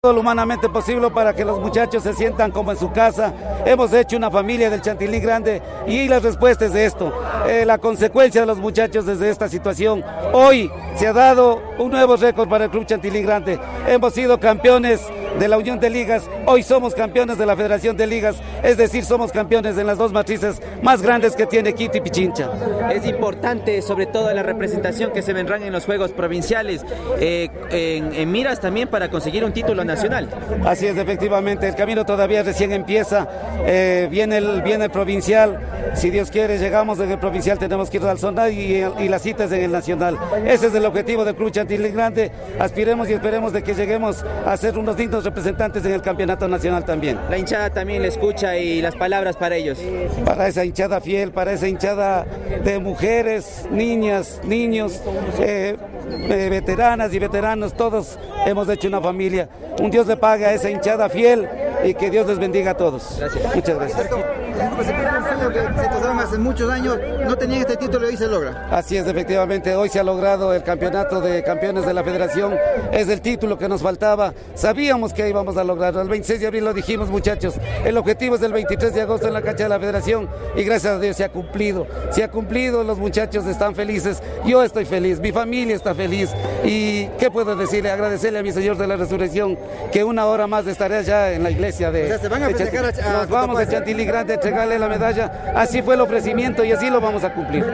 Todo lo humanamente posible para que los muchachos se sientan como en su casa. Hemos hecho una familia del Chantilly grande y la respuesta es de esto. Eh, la consecuencia de los muchachos desde esta situación. Hoy se ha dado un nuevo récord para el Club Chantilly grande. Hemos sido campeones de la Unión de Ligas, hoy somos campeones de la Federación de Ligas, es decir, somos campeones en las dos matrices más grandes que tiene Quito y Pichincha. Es importante, sobre todo, la representación que se vendrán en los Juegos Provinciales, eh, en, miras también para conseguir un título nacional. Así es, efectivamente, el camino todavía recién empieza, eh, viene, el, viene el provincial, si Dios quiere, llegamos desde el provincial, tenemos que ir al zonal y, y las citas en el nacional. Ese es el objetivo del Club Chantilly Grande, aspiremos y esperemos de que lleguemos a ser unos dignos representantes en el campeonato nacional también. La hinchada también le escucha y las palabras para ellos. Para esa hinchada fiel, para esa hinchada de mujeres, niñas, niños, eh, eh, veteranas y veteranos, todos hemos hecho una familia. Un Dios le pague a esa hinchada fiel y que Dios les bendiga a todos. Gracias. Muchas gracias. Hace muchos años, no tenían este título y hoy se logra. Así es, efectivamente, hoy se ha logrado el campeonato de campeones de la federación, es el título que nos faltaba, sabíamos que íbamos a lograrlo, el 26 de abril lo dijimos muchachos, el objetivo es el 23 de agosto en la cancha de la federación. Y gracias a Dios se ha cumplido, se ha cumplido, los muchachos están felices, yo estoy feliz, mi familia está feliz. Y qué puedo decirle, agradecerle a mi Señor de la Resurrección que una hora más estaré allá en la iglesia de... O sea, se van a de festejar a- a Nos vamos a. Chantilly Grande a entregarle la medalla, así fue el ofrecimiento y así lo vamos a cumplir.